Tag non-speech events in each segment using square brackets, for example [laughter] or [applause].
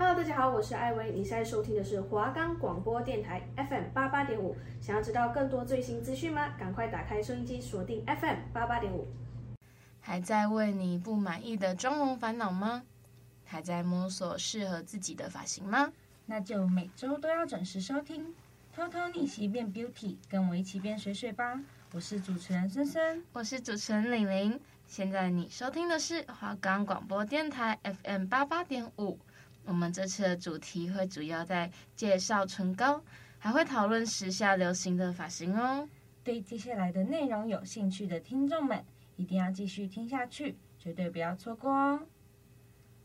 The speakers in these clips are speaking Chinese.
Hello，大家好，我是艾薇，你现在收听的是华冈广播电台 FM 八八点五。想要知道更多最新资讯吗？赶快打开收音机，锁定 FM 八八点五。还在为你不满意的妆容烦恼吗？还在摸索适合自己的发型吗？那就每周都要准时收听，偷偷逆袭变 Beauty，跟我一起变水水吧。我是主持人森森，我是主持人玲玲。现在你收听的是华冈广播电台 FM 八八点五。我们这次的主题会主要在介绍唇膏，还会讨论时下流行的发型哦。对接下来的内容有兴趣的听众们，一定要继续听下去，绝对不要错过哦。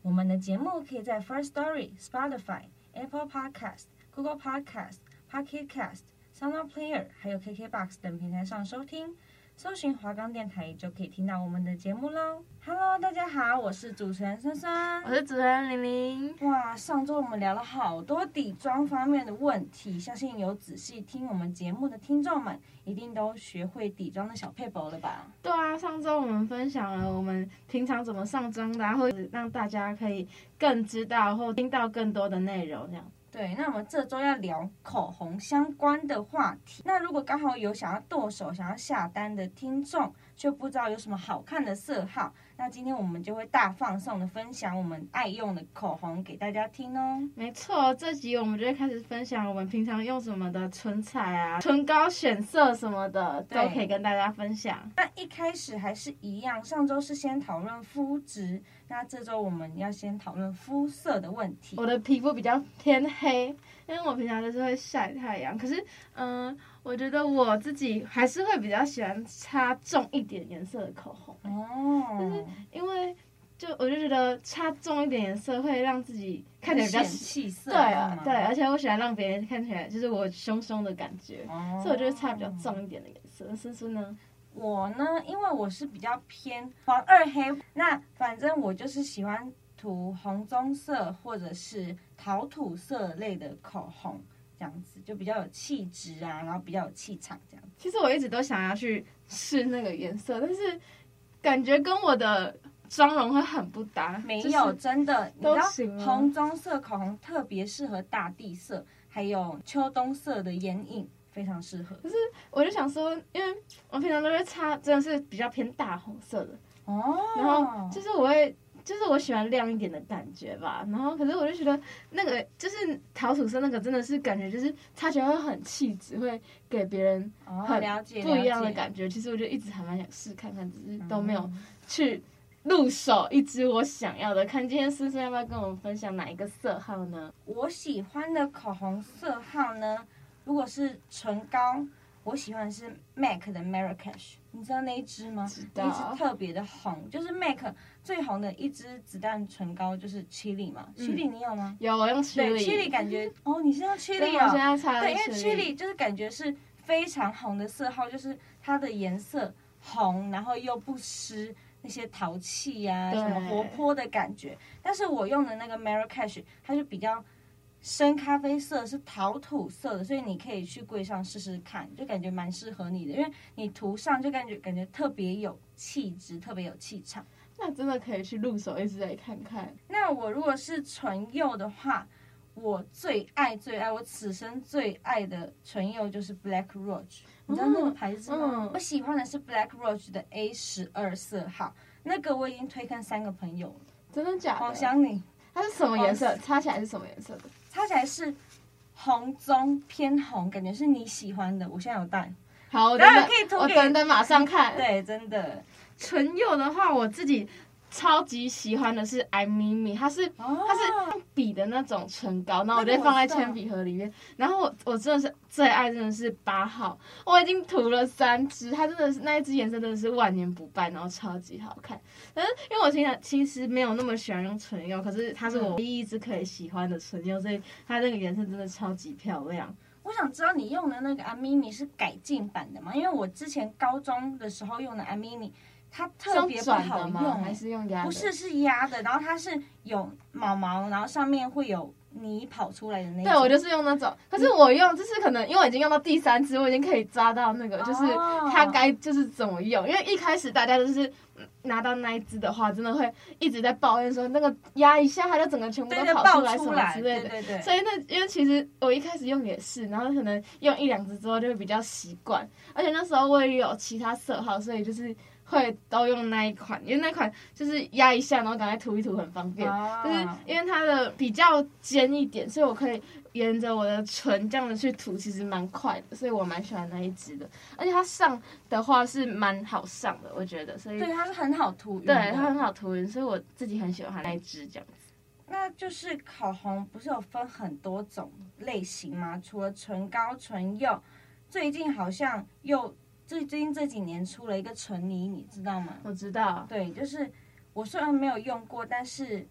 我们的节目可以在 First Story、Spotify、Apple Podcast、Google Podcast、Pocket Cast、Sound Player 还有 KKBox 等平台上收听。搜寻华冈电台就可以听到我们的节目喽。Hello，大家好，我是主持人森森，我是主持人玲玲。哇，上周我们聊了好多底妆方面的问题，相信有仔细听我们节目的听众们，一定都学会底妆的小配宝了吧？对啊，上周我们分享了我们平常怎么上妆，然后让大家可以更知道或听到更多的内容，这样。对，那我们这周要聊口红相关的话题。那如果刚好有想要剁手、想要下单的听众，却不知道有什么好看的色号，那今天我们就会大放送的分享我们爱用的口红给大家听哦。没错，这集我们就会开始分享我们平常用什么的唇彩啊、唇膏选色什么的，都可以跟大家分享。那一开始还是一样，上周是先讨论肤质。那这周我们要先讨论肤色的问题。我的皮肤比较偏黑，因为我平常就是会晒太阳。可是，嗯、呃，我觉得我自己还是会比较喜欢擦重一点颜色的口红。哦。就是因为，就我就觉得擦重一点颜色会让自己看起来比较气色。对啊，对，而且我喜欢让别人看起来就是我凶凶的感觉，哦、所以我就会擦比较重一点的颜色。思思呢？我呢，因为我是比较偏黄二黑，那反正我就是喜欢涂红棕色或者是陶土色类的口红，这样子就比较有气质啊，然后比较有气场这样子。其实我一直都想要去试那个颜色，但是感觉跟我的妆容会很不搭。没有，真的，你知道红棕色口红特别适合大地色，还有秋冬色的眼影。非常适合，可是我就想说，因为我平常都会擦，真的是比较偏大红色的哦。然后就是我会，就是我喜欢亮一点的感觉吧。然后可是我就觉得那个就是陶土色那个真的是感觉就是擦起来会很气质，会给别人很不一样的感觉。其实我就一直还蛮想试看看，只是都没有去入手一支我想要的。看今天思思要不要跟我们分享哪一个色号呢？我喜欢的口红色号呢？如果是唇膏，我喜欢的是 MAC 的 Marrakesh，你知道那一支吗？知道。那支特别的红，就是 MAC 最红的一支子弹唇膏就是 Chili 嘛。嗯、Chili 你有吗？有，我用 Chili。对，Chili 感觉哦，你是用 Chili 哦。对，因为 Chili 就是感觉是非常红的色号，就是它的颜色红，然后又不失那些淘气呀、啊，什么活泼的感觉。但是我用的那个 Marrakesh，它就比较。深咖啡色是陶土色的，所以你可以去柜上试试看，就感觉蛮适合你的，因为你涂上就感觉感觉特别有气质，特别有气场。那真的可以去入手一支来看看。那我如果是唇釉的话，我最爱最爱我此生最爱的唇釉就是 Black Roach，你知道那个牌子吗？嗯，我喜欢的是 Black Roach 的 A 十二色号，那个我已经推荐三个朋友了。真的假的？好想你。它是什么颜色？擦起来是什么颜色的？擦起来是红棕偏红，感觉是你喜欢的。我现在有带，好，我等等，我等等马上看。对，真的。唇釉的话，我自己。超级喜欢的是 I ME，它是、哦、它是用笔的那种唇膏，然后我就放在铅笔盒里面。然后我我真的是最爱真的是八号，我已经涂了三支，它真的是那一支颜色真的是万年不败，然后超级好看。但是因为我现在其实没有那么喜欢用唇釉，可是它是我唯一一支可以喜欢的唇釉，所以它那个颜色真的超级漂亮。我想知道你用的那个 I ME 是改进版的吗？因为我之前高中的时候用的 I ME。它特别不好用，还是用压的？不是，是压的。然后它是有毛毛，然后上面会有泥跑出来的那种。对，我就是用那种。可是我用，就是可能因为我已经用到第三支，我已经可以抓到那个，就是它该就是怎么用。因为一开始大家都是拿到那一支的话，真的会一直在抱怨说那个压一下，它就整个全部都跑出来什么之类的。对对对。所以那因为其实我一开始用也是，然后可能用一两支之后就会比较习惯，而且那时候我也有其他色号，所以就是。会都用那一款，因为那款就是压一下，然后赶快涂一涂很方便。啊、就是因为它的比较尖一点，所以我可以沿着我的唇这样子去涂，其实蛮快的，所以我蛮喜欢那一支的。而且它上的话是蛮好上的，我觉得，所以对它是很好涂，对它很好涂匀，所以我自己很喜欢那一支这样子。那就是口红不是有分很多种类型吗？除了唇膏、唇釉，最近好像又。最最近这几年出了一个唇泥，你知道吗？我知道。对，就是我虽然没有用过，但是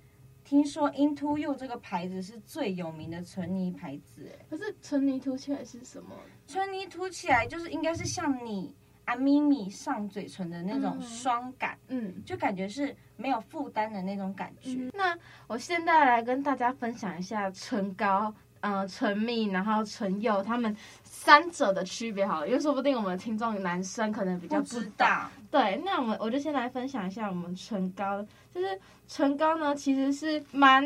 听说 Into You 这个牌子是最有名的唇泥牌子。可是唇泥涂起来是什么？唇泥涂起来就是应该是像你啊咪咪上嘴唇的那种霜感，嗯，就感觉是没有负担的那种感觉。嗯，那我现在来跟大家分享一下唇膏。呃，唇蜜，然后唇釉，他们三者的区别好了，因为说不定我们听众男生可能比较不知道。对，那我们我就先来分享一下我们唇膏，就是唇膏呢，其实是蛮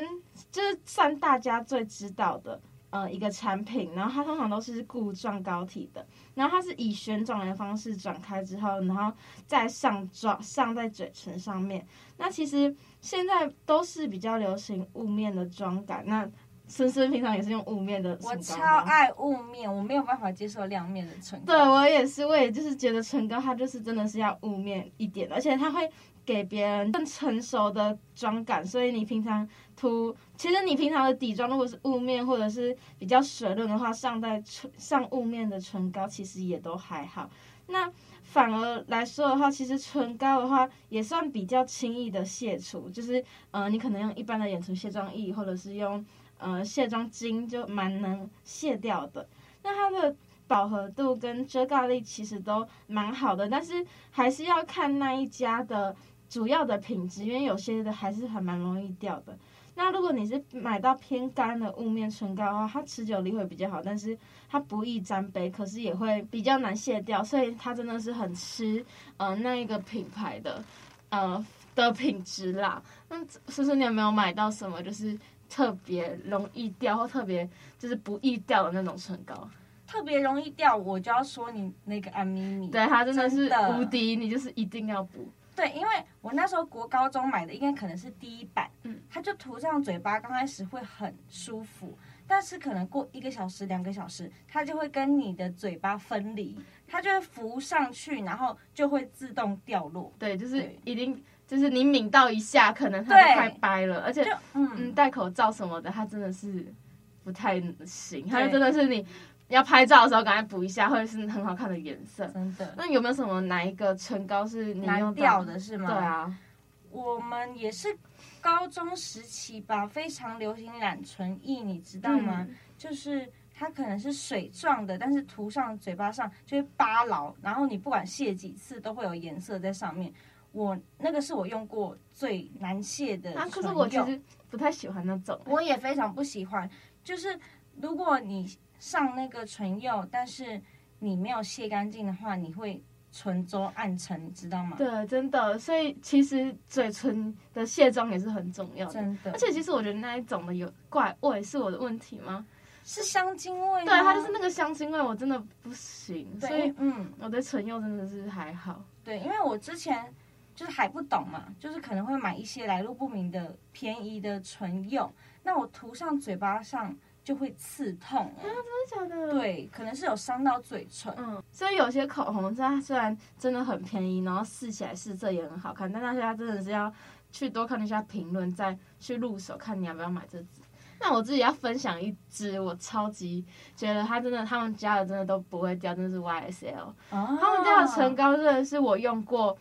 就是算大家最知道的呃一个产品，然后它通常都是固状膏体的，然后它是以旋转的方式转开之后，然后再上妆上在嘴唇上面。那其实现在都是比较流行雾面的妆感，那。孙孙平常也是用雾面的唇膏，我超爱雾面，我没有办法接受亮面的唇膏。对，我也是，我也就是觉得唇膏它就是真的是要雾面一点，而且它会给别人更成熟的妆感。所以你平常涂，其实你平常的底妆如果是雾面或者是比较水润的话，上在唇上雾面的唇膏其实也都还好。那反而来说的话，其实唇膏的话也算比较轻易的卸除，就是呃你可能用一般的眼唇卸妆液，或者是用。呃，卸妆巾就蛮能卸掉的，那它的饱和度跟遮盖力其实都蛮好的，但是还是要看那一家的主要的品质，因为有些的还是还蛮容易掉的。那如果你是买到偏干的雾面唇膏的话，它持久力会比较好，但是它不易沾杯，可是也会比较难卸掉，所以它真的是很吃呃那一个品牌的呃的品质啦。那思思，你有没有买到什么就是？特别容易掉或特别就是不易掉的那种唇膏，特别容易掉，我就要说你那个 Amimi，对，它真的是无敌，你就是一定要补。对，因为我那时候国高中买的，应该可能是第一版，嗯，它就涂上嘴巴，刚开始会很舒服，但是可能过一个小时、两个小时，它就会跟你的嘴巴分离，它就会浮上去，然后就会自动掉落。对，就是一定。就是你抿到一下，可能它就快掰了，而且嗯，嗯，戴口罩什么的，它真的是不太行。它就真的是你要拍照的时候，赶快补一下，或者是很好看的颜色。真的。那有没有什么哪一个唇膏是你用掉的是吗？对啊，我们也是高中时期吧，非常流行染唇液，你知道吗？嗯、就是它可能是水状的，但是涂上嘴巴上就会扒牢，然后你不管卸几次都会有颜色在上面。我那个是我用过最难卸的可是我其实不太喜欢那种。我也非常不喜欢，就是如果你上那个唇釉，但是你没有卸干净的话，你会唇周暗沉，你知道吗？对，真的。所以其实嘴唇的卸妆也是很重要的，真的。而且其实我觉得那一种的有怪味，是我的问题吗？是香精味。对，它就是那个香精味，我真的不行。所以嗯，我的唇釉真的是还好。对，因为我之前。就是还不懂嘛，就是可能会买一些来路不明的便宜的唇釉，那我涂上嘴巴上就会刺痛。啊，真的假的？对，可能是有伤到嘴唇。嗯，所以有些口红它虽然真的很便宜，然后试起来试色也很好看，但大家真的是要去多看一下评论，再去入手，看你要不要买这支。那我自己要分享一支，我超级觉得它真的，他们家的真的都不会掉，真的是 YSL。哦。他们家的唇膏真的是我用过。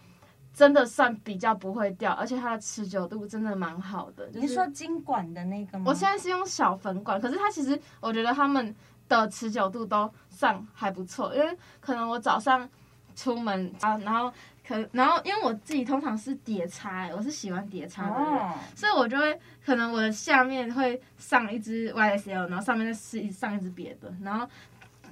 真的算比较不会掉，而且它的持久度真的蛮好的。就是、你说金管的那个吗？我现在是用小粉管，可是它其实我觉得它们的持久度都算还不错，因为可能我早上出门啊，然后可然后因为我自己通常是叠擦，我是喜欢叠擦的人，哦、所以我就会可能我的下面会上一支 YSL，然后上面再是上一支别的，然后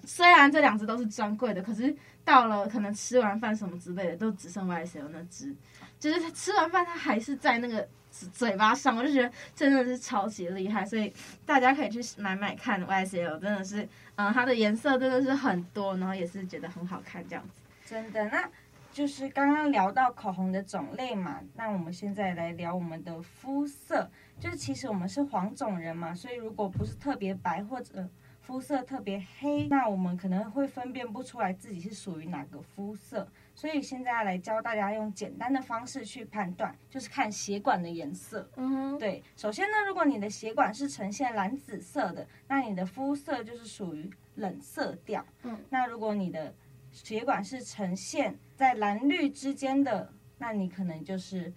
虽然这两支都是专柜的，可是。到了可能吃完饭什么之类的，都只剩 YSL 那支，就是吃完饭它还是在那个嘴巴上，我就觉得真的是超级厉害，所以大家可以去买买看 YSL，真的是，嗯，它的颜色真的是很多，然后也是觉得很好看这样子。真的，那就是刚刚聊到口红的种类嘛，那我们现在来聊我们的肤色，就是其实我们是黄种人嘛，所以如果不是特别白或者肤色特别黑，那我们可能会分辨不出来自己是属于哪个肤色。所以现在来教大家用简单的方式去判断，就是看血管的颜色。嗯，对。首先呢，如果你的血管是呈现蓝紫色的，那你的肤色就是属于冷色调。嗯，那如果你的血管是呈现在蓝绿之间的，那你可能就是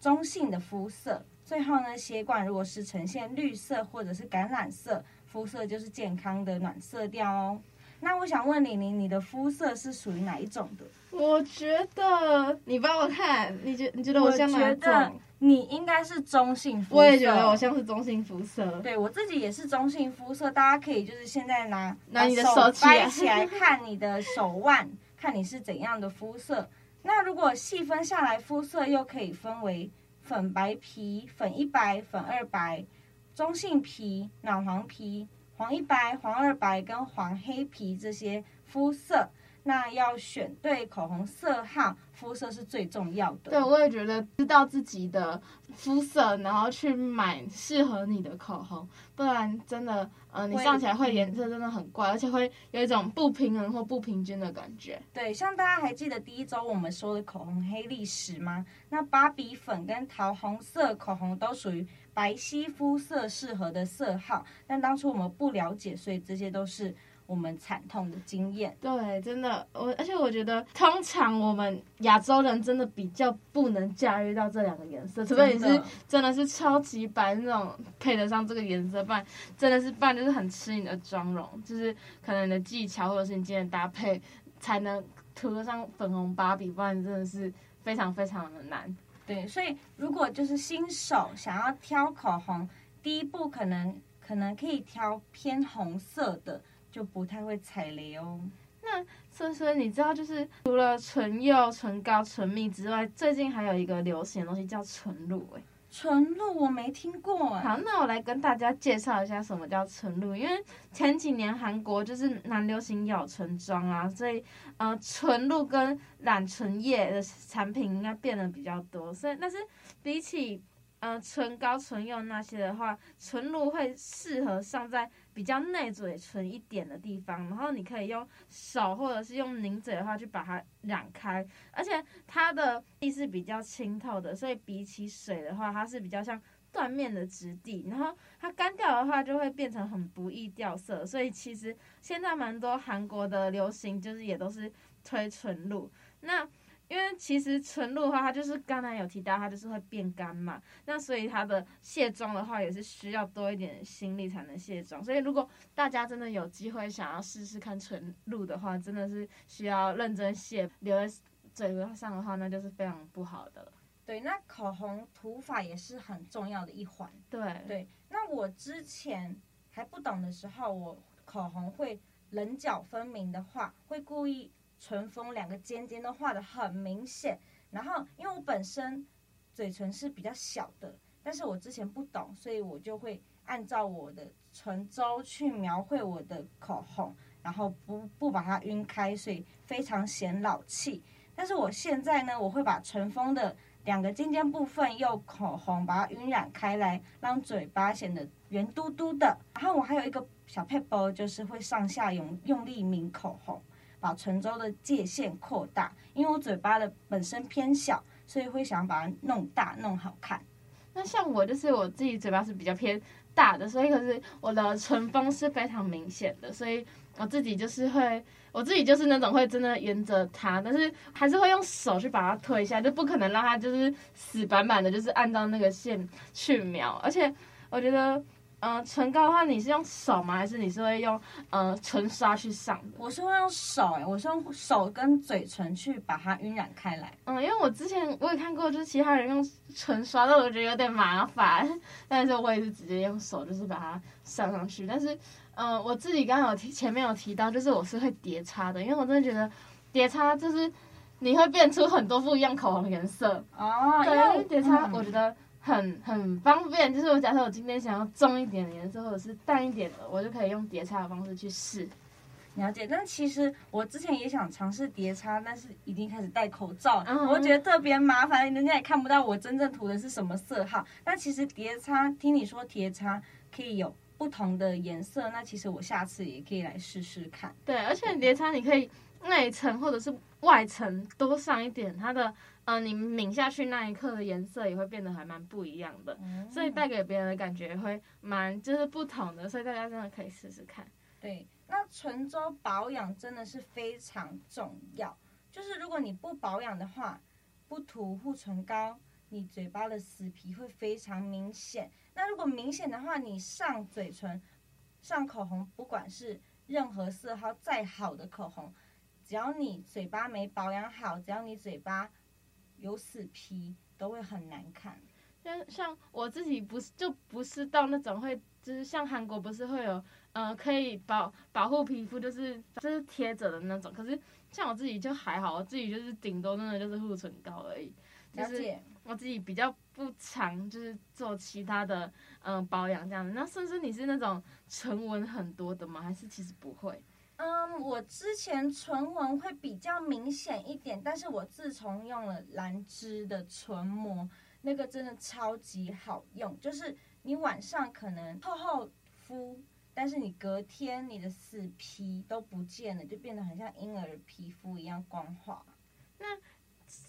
中性的肤色。最后呢，血管如果是呈现绿色或者是橄榄色。肤色就是健康的暖色调哦。那我想问你，你你的肤色是属于哪一种的？我觉得你帮我看，你觉你觉得我像哪种？你应该是中性肤色。我也觉得我像是中性肤色。对，我自己也是中性肤色。大家可以就是现在拿拿你的手掰起来看你的手腕，[laughs] 看你是怎样的肤色。那如果细分下来，肤色又可以分为粉白皮、粉一白、粉二白。中性皮、暖黄皮、黄一白、黄二白跟黄黑皮这些肤色，那要选对口红色号，肤色是最重要的。对，我也觉得知道自己的肤色，然后去买适合你的口红，不然真的，呃，你上起来会颜色真的很怪，而且会有一种不平衡或不平均的感觉。对，像大家还记得第一周我们说的口红黑历史吗？那芭比粉跟桃红色口红都属于。白皙肤色适合的色号，但当初我们不了解，所以这些都是我们惨痛的经验。对，真的，我而且我觉得，通常我们亚洲人真的比较不能驾驭到这两个颜色，除非你是真的是超级白那种配得上这个颜色，不然真的是不然就是很吃你的妆容，就是可能你的技巧或者是你今天搭配才能涂得上粉红芭比，不然真的是非常非常的难。对，所以如果就是新手想要挑口红，第一步可能可能可以挑偏红色的，就不太会踩雷哦。那森森，你知道就是除了唇釉、唇膏、唇蜜之外，最近还有一个流行的东西叫唇露诶。唇露我没听过。好，那我来跟大家介绍一下什么叫唇露。因为前几年韩国就是蛮流行咬唇妆啊，所以呃唇露跟染唇液的产品应该变得比较多。所以但是比起呃唇膏、唇釉那些的话，唇露会适合上在比较内嘴唇一点的地方，然后你可以用手或者是用凝嘴的话去把它染开，而且它的液是比较清透的，所以比起水的话，它是比较像缎面的质地，然后它干掉的话就会变成很不易掉色，所以其实现在蛮多韩国的流行就是也都是推唇露，那。因为其实纯露的话，它就是刚才有提到，它就是会变干嘛。那所以它的卸妆的话，也是需要多一点心力才能卸妆。所以如果大家真的有机会想要试试看纯露的话，真的是需要认真卸，留在嘴巴上的话，那就是非常不好的了。对，那口红涂法也是很重要的一环。对对，那我之前还不懂的时候，我口红会棱角分明的话，会故意。唇峰两个尖尖都画的很明显，然后因为我本身嘴唇是比较小的，但是我之前不懂，所以我就会按照我的唇周去描绘我的口红，然后不不把它晕开，所以非常显老气。但是我现在呢，我会把唇峰的两个尖尖部分用口红把它晕染开来，让嘴巴显得圆嘟嘟的。然后我还有一个小撇步，就是会上下用用力抿口红。把唇周的界限扩大，因为我嘴巴的本身偏小，所以会想把它弄大、弄好看。那像我就是我自己嘴巴是比较偏大的，所以可是我的唇峰是非常明显的，所以我自己就是会，我自己就是那种会真的沿着它，但是还是会用手去把它推一下，就不可能让它就是死板板的，就是按照那个线去描。而且我觉得。嗯、呃，唇膏的话，你是用手吗？还是你是会用呃唇刷去上的？我是会用手我是用手跟嘴唇去把它晕染开来。嗯，因为我之前我也看过，就是其他人用唇刷，但我觉得有点麻烦。[laughs] 但是我也是直接用手，就是把它上上去。但是，嗯、呃，我自己刚刚有提前面有提到，就是我是会叠擦的，因为我真的觉得叠擦就是你会变出很多不一样口红颜色。哦，对，因为叠擦我觉得很很方便，就是我假设我今天想要重一点的颜色，或者是淡一点的，我就可以用叠擦的方式去试。了解，但其实我之前也想尝试叠擦，但是已经开始戴口罩，嗯、我觉得特别麻烦，人家也看不到我真正涂的是什么色号。但其实叠擦，听你说叠擦可以有不同的颜色，那其实我下次也可以来试试看。对，而且叠擦你可以内层或者是外层多上一点，它的呃，你抿下去那一刻的颜色也会变得还蛮不一样的，嗯、所以带给别人的感觉会蛮就是不同的，所以大家真的可以试试看。对。那唇周保养真的是非常重要，就是如果你不保养的话，不涂护唇膏，你嘴巴的死皮会非常明显。那如果明显的话，你上嘴唇、上口红，不管是任何色号再好的口红，只要你嘴巴没保养好，只要你嘴巴有死皮，都会很难看。像像我自己不是就不是到那种会，就是像韩国不是会有。嗯、呃，可以保保护皮肤，就是就是贴着的那种。可是像我自己就还好，我自己就是顶多真的就是护唇膏而已。就是我自己比较不常就是做其他的嗯、呃、保养这样的。那甚至你是那种唇纹很多的吗？还是其实不会？嗯，我之前唇纹会比较明显一点，但是我自从用了兰芝的唇膜，那个真的超级好用，就是你晚上可能厚厚敷。但是你隔天你的死皮都不见了，就变得很像婴儿皮肤一样光滑。那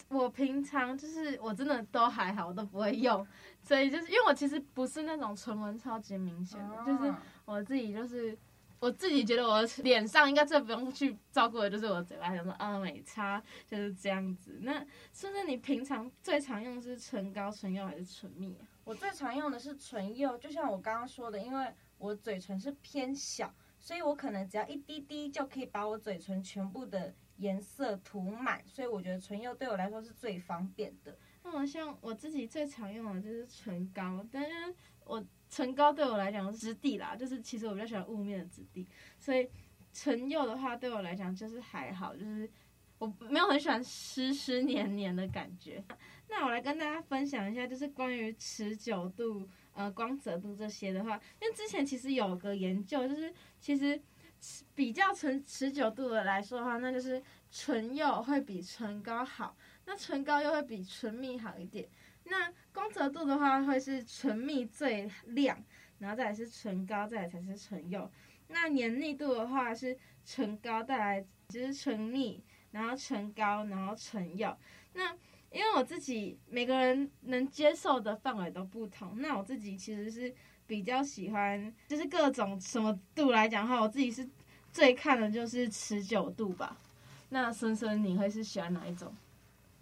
我平常就是我真的都还好，我都不会用，所以就是因为我其实不是那种唇纹超级明显的，就是我自己就是我自己觉得我脸上应该最不用去照顾的就是我的嘴巴，什么啊美差就是这样子。那甚至你平常最常用的是唇膏、唇釉还是唇蜜？我最常用的是唇釉，就像我刚刚说的，因为。我嘴唇是偏小，所以我可能只要一滴滴就可以把我嘴唇全部的颜色涂满，所以我觉得唇釉对我来说是最方便的。那我，像我自己最常用的就是唇膏，但是我唇膏对我来讲是质地啦，就是其实我比较喜欢雾面的质地，所以唇釉的话对我来讲就是还好，就是我没有很喜欢湿湿黏黏的感觉。[laughs] 那我来跟大家分享一下，就是关于持久度。呃，光泽度这些的话，因为之前其实有个研究，就是其实比较持持久度的来说的话，那就是唇釉会比唇膏好，那唇膏又会比唇蜜好一点。那光泽度的话，会是唇蜜最亮，然后再来是唇膏，再来才是唇釉。那黏腻度的话是唇膏带来，就是唇蜜，然后唇膏，然后唇釉。那因为我自己每个人能接受的范围都不同，那我自己其实是比较喜欢，就是各种什么度来讲的话，我自己是最看的就是持久度吧。那孙孙你会是喜欢哪一种？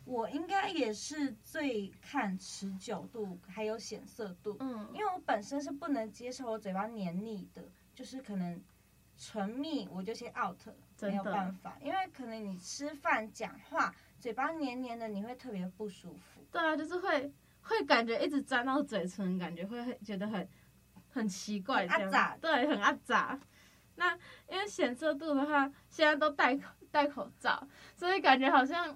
我应该也是最看持久度，还有显色度。嗯，因为我本身是不能接受我嘴巴黏腻的，就是可能唇蜜我就先 out，没有办法，因为可能你吃饭讲话。嘴巴黏黏的，你会特别不舒服。对啊，就是会会感觉一直沾到嘴唇，感觉会觉得很很奇怪这样。阿杂。对，很阿杂。那因为显色度的话，现在都戴口戴口罩，所以感觉好像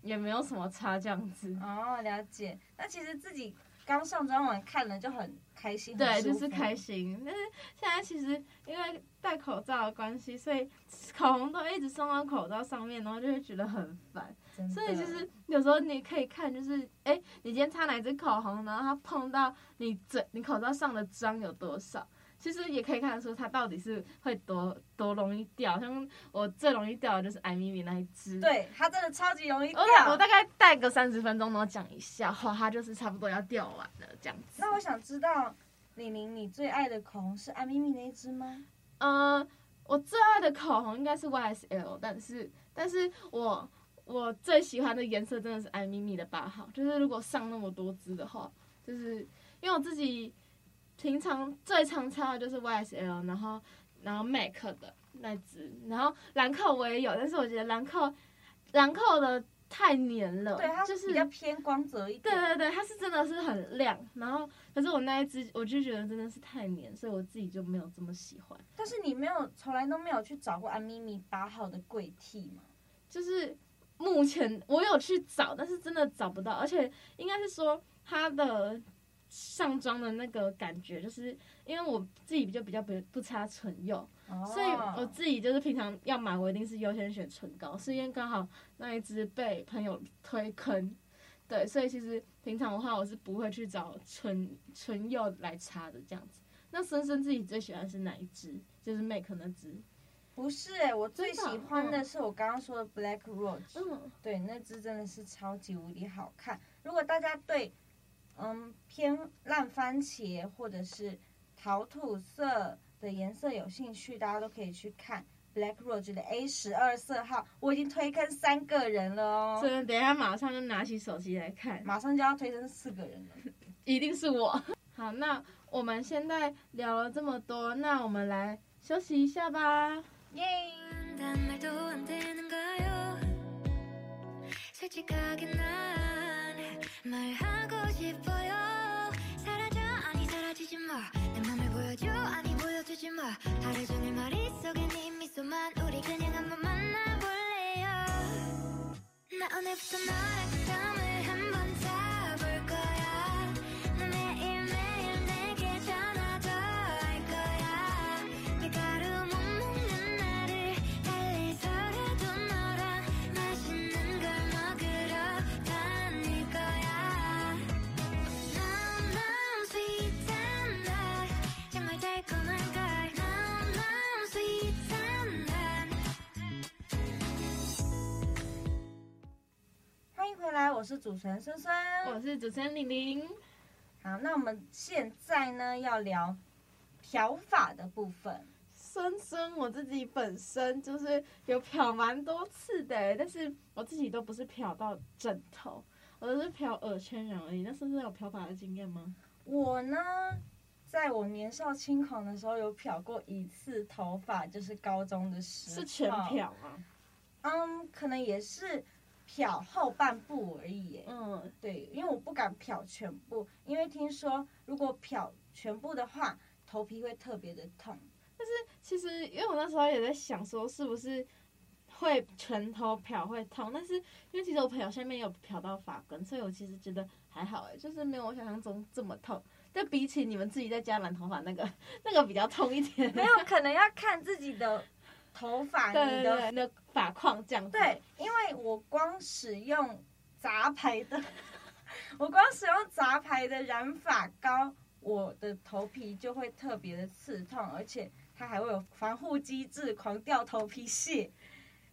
也没有什么差这样子。哦，了解。那其实自己刚上妆完看了就很开心。对，就是开心。但是现在其实因为戴口罩的关系，所以口红都一直送到口罩上面，然后就会觉得很烦。所以其实有时候你可以看，就是哎，你今天擦哪支口红，然后它碰到你嘴、你口罩上的妆有多少，其实也可以看得出它到底是会多多容易掉。像我最容易掉的就是艾米米那一支，对，它真的超级容易掉。我大概戴个三十分钟，然后讲一下，哇，它就是差不多要掉完了这样子。那我想知道，李玲，你最爱的口红是艾米米那一支吗？呃，我最爱的口红应该是 YSL，但是，但是我。我最喜欢的颜色真的是艾米米的八号，就是如果上那么多支的话，就是因为我自己平常最常擦的就是 YSL，然后然后 MAC 的那支，然后兰蔻我也有，但是我觉得兰蔻兰蔻的太黏了，对，它就是比较偏光泽一点，对对对，它是真的是很亮，然后可是我那一支我就觉得真的是太黏，所以我自己就没有这么喜欢。但是你没有从来都没有去找过艾咪咪八号的柜体吗？就是。目前我有去找，但是真的找不到，而且应该是说它的上妆的那个感觉，就是因为我自己就比较不不擦唇釉，哦、所以我自己就是平常要买，我一定是优先选唇膏，是因为刚好那一支被朋友推坑，对，所以其实平常的话我是不会去找唇唇釉来擦的这样子。那深深自己最喜欢是哪一支？就是 MAC 那支。不是哎、欸，我最喜欢的是我刚刚说的 Black Rose，嗯，对，那支真的是超级无敌好看。如果大家对嗯偏烂番茄或者是桃土色的颜色有兴趣，大家都可以去看 Black Rose 的 A 十二色号。我已经推坑三个人了哦，所以等一下马上就拿起手机来看，马上就要推坑四个人了，[laughs] 一定是我。好，那我们现在聊了这么多，那我们来休息一下吧。耶！ 말하고 싶어요. 사라져 아니 사라지지 마내 맘을 보여줘 아니 보여주지 마. 하루 종일 머릿속에 네 미소만 우리 그냥 한번 만나볼래요? 나 오늘부터 너랑 썸을 한번 我是主持人孙孙，我是主持人玲玲。好，那我们现在呢要聊漂发的部分。孙孙，我自己本身就是有漂蛮多次的，但是我自己都不是漂到枕头，我都是漂耳圈染而已。那孙孙有漂发的经验吗？我呢，在我年少轻狂的时候有漂过一次头发，就是高中的时候。是全漂吗？嗯，可能也是。漂后半部而已，嗯，对，因为我不敢漂全部，因为听说如果漂全部的话，头皮会特别的痛。但是其实，因为我那时候也在想说，是不是会全头漂会痛？但是因为其实我朋友下面有漂到发根，所以我其实觉得还好哎，就是没有我想象中这么痛。就比起你们自己在家染头发那个，[laughs] 那个比较痛一点。没有，可能要看自己的。头发，[laughs] 你的那发况这样子。对，因为我光使用杂牌的，[laughs] 我光使用杂牌的染发膏，我的头皮就会特别的刺痛，而且它还会有防护机制，狂掉头皮屑。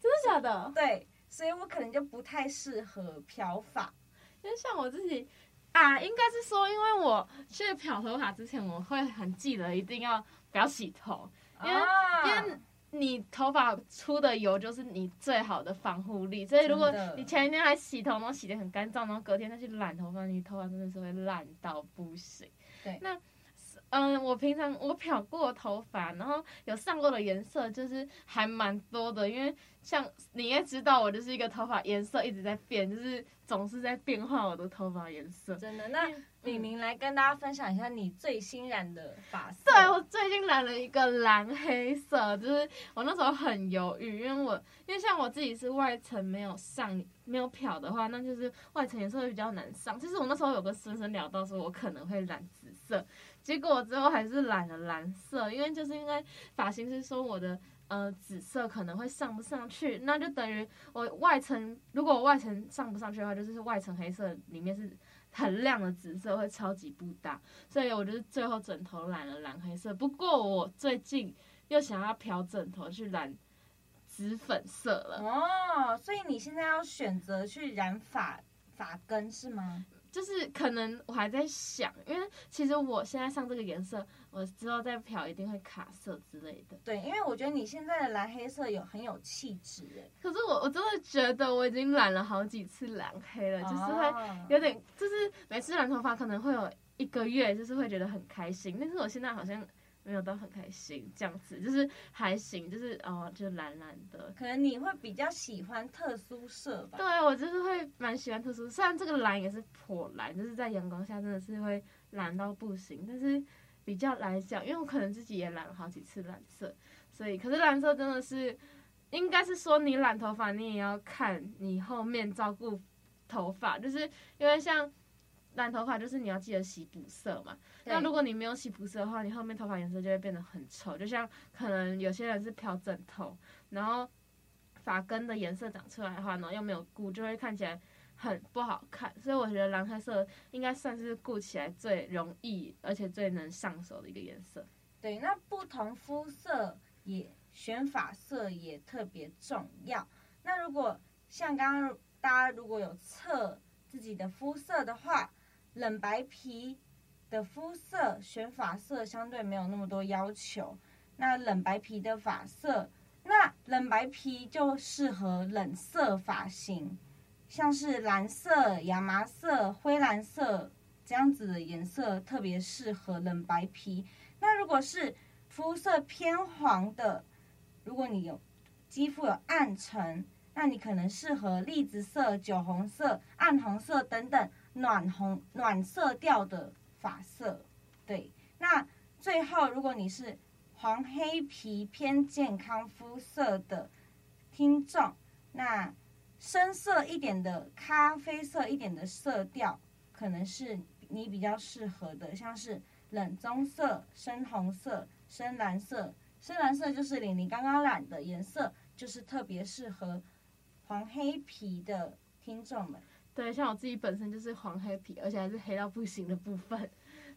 真的假的？对，所以我可能就不太适合漂发。因为像我自己啊，应该是说，因为我去漂头发之前，我会很记得一定要不要洗头，因为、啊、因为。你头发出的油就是你最好的防护力，所以如果你前一天还洗头，然后洗得很干燥，然后隔天再去染头发，你头发真的是会烂到不行。对，那嗯，我平常我漂过头发，然后有上过的颜色就是还蛮多的，因为像你也知道，我就是一个头发颜色一直在变，就是总是在变化我的头发颜色。真的那。李明来跟大家分享一下你最新染的发色。对，我最近染了一个蓝黑色，就是我那时候很犹豫，因为我因为像我自己是外层没有上没有漂的话，那就是外层颜色会比较难上。其实我那时候有跟孙孙聊到说，我可能会染紫色，结果我最后还是染了蓝色，因为就是因为发型师说我的呃紫色可能会上不上去，那就等于我外层如果我外层上不上去的话，就是外层黑色里面是。很亮的紫色会超级不搭，所以我就是最后枕头染了蓝黑色。不过我最近又想要漂枕头去染紫粉色了。哦，所以你现在要选择去染发发根是吗？就是可能我还在想，因为其实我现在上这个颜色，我之后再漂一定会卡色之类的。对，因为我觉得你现在的蓝黑色有很有气质哎。可是我我真的觉得我已经染了好几次蓝黑了，就是会有点，就是每次染头发可能会有一个月，就是会觉得很开心。但是我现在好像。没有到很开心，这样子就是还行，就是哦，就蓝蓝的。可能你会比较喜欢特殊色吧？对，我就是会蛮喜欢特殊，虽然这个蓝也是颇蓝，就是在阳光下真的是会蓝到不行。但是比较来讲，因为我可能自己也染了好几次蓝色，所以可是蓝色真的是应该是说你染头发，你也要看你后面照顾头发，就是因为像染头发，就是你要记得洗补色嘛。那如果你没有洗补色的话，你后面头发颜色就会变得很丑。就像可能有些人是漂整头，然后发根的颜色长出来的话呢，又没有顾，就会看起来很不好看。所以我觉得蓝黑色应该算是顾起来最容易，而且最能上手的一个颜色。对，那不同肤色也。选发色也特别重要。那如果像刚刚大家如果有测自己的肤色的话，冷白皮的肤色选发色相对没有那么多要求。那冷白皮的发色，那冷白皮就适合冷色发型，像是蓝色、亚麻色、灰蓝色这样子的颜色特别适合冷白皮。那如果是肤色偏黄的，如果你有肌肤有暗沉，那你可能适合栗子色、酒红色、暗红色等等暖红暖色调的发色。对，那最后如果你是黄黑皮偏健康肤色的听众，那深色一点的、咖啡色一点的色调，可能是你比较适合的，像是冷棕色、深红色、深蓝色。深蓝色就是你你刚刚染的颜色，就是特别适合黄黑皮的听众们。对，像我自己本身就是黄黑皮，而且还是黑到不行的部分，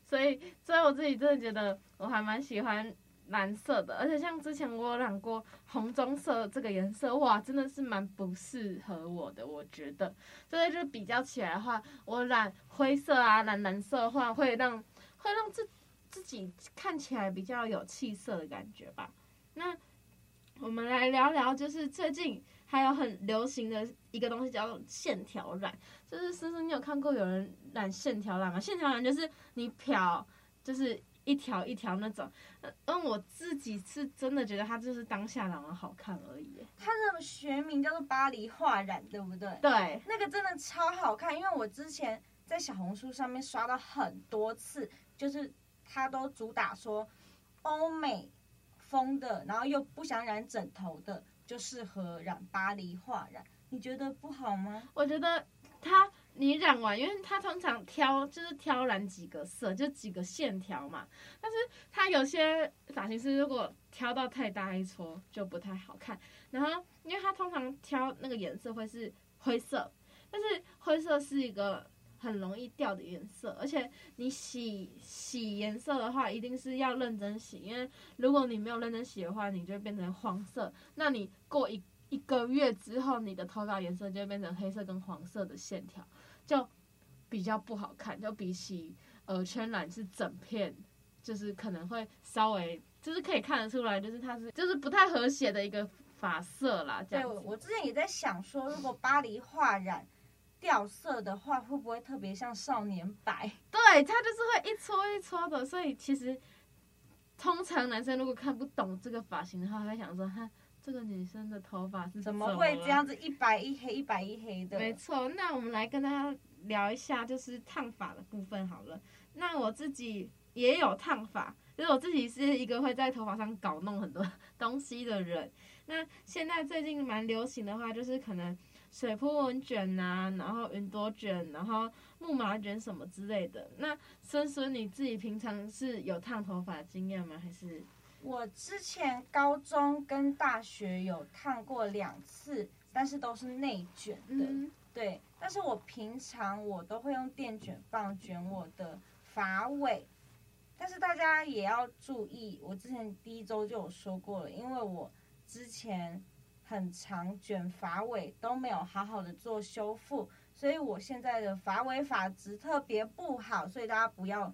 所以所以我自己真的觉得我还蛮喜欢蓝色的。而且像之前我染过红棕色这个颜色，哇，真的是蛮不适合我的，我觉得。所以就比较起来的话，我染灰色啊，染蓝色的话，会让会让自自己看起来比较有气色的感觉吧。那我们来聊聊，就是最近还有很流行的一个东西，叫做线条染。就是思思，你有看过有人染线条染吗？线条染就是你漂，就是一条一条那种。嗯，我自己是真的觉得它就是当下染的好看而已。它的学名叫做巴黎画染，对不对？对，那个真的超好看，因为我之前在小红书上面刷到很多次，就是。它都主打说欧美风的，然后又不想染枕头的，就适合染巴黎画染。你觉得不好吗？我觉得它你染完，因为它通常挑就是挑染几个色，就几个线条嘛。但是它有些发型师如果挑到太大一撮就不太好看。然后因为它通常挑那个颜色会是灰色，但是灰色是一个。很容易掉的颜色，而且你洗洗颜色的话，一定是要认真洗，因为如果你没有认真洗的话，你就变成黄色。那你过一一个月之后，你的头发颜色就会变成黑色跟黄色的线条，就比较不好看。就比起耳圈染是整片，就是可能会稍微就是可以看得出来，就是它是就是不太和谐的一个发色啦。这样。对，我之前也在想说，如果巴黎画染。掉色的话会不会特别像少年白？[laughs] 对，它就是会一撮一撮的，所以其实通常男生如果看不懂这个发型的话，会想说：哈，这个女生的头发是怎么会这样子一白一黑，一白一黑的？没错，那我们来跟大家聊一下，就是烫发的部分好了。那我自己也有烫发，就是我自己是一个会在头发上搞弄很多 [laughs] 东西的人。那现在最近蛮流行的话，就是可能。水波纹卷呐、啊，然后云朵卷，然后木马卷什么之类的。那孙孙你自己平常是有烫头发经验吗？还是？我之前高中跟大学有烫过两次，但是都是内卷的。嗯、对，但是我平常我都会用电卷棒卷我的发尾。但是大家也要注意，我之前第一周就有说过了，因为我之前。很长卷发尾都没有好好的做修复，所以我现在的发尾发质特别不好，所以大家不要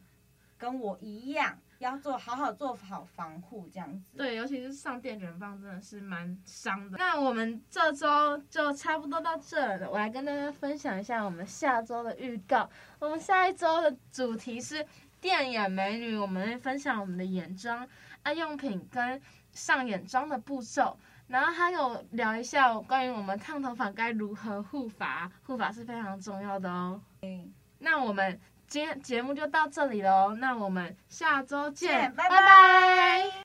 跟我一样，要做好好做好防护这样子。对，尤其是上电卷棒真的是蛮伤的。那我们这周就差不多到这了，我来跟大家分享一下我们下周的预告。我们下一周的主题是电眼美女，我们会分享我们的眼妆、爱用品跟上眼妆的步骤。然后还有聊一下关于我们烫头发该如何护发，护发是非常重要的哦。嗯，那我们今天节目就到这里喽，那我们下周见，拜拜。拜拜。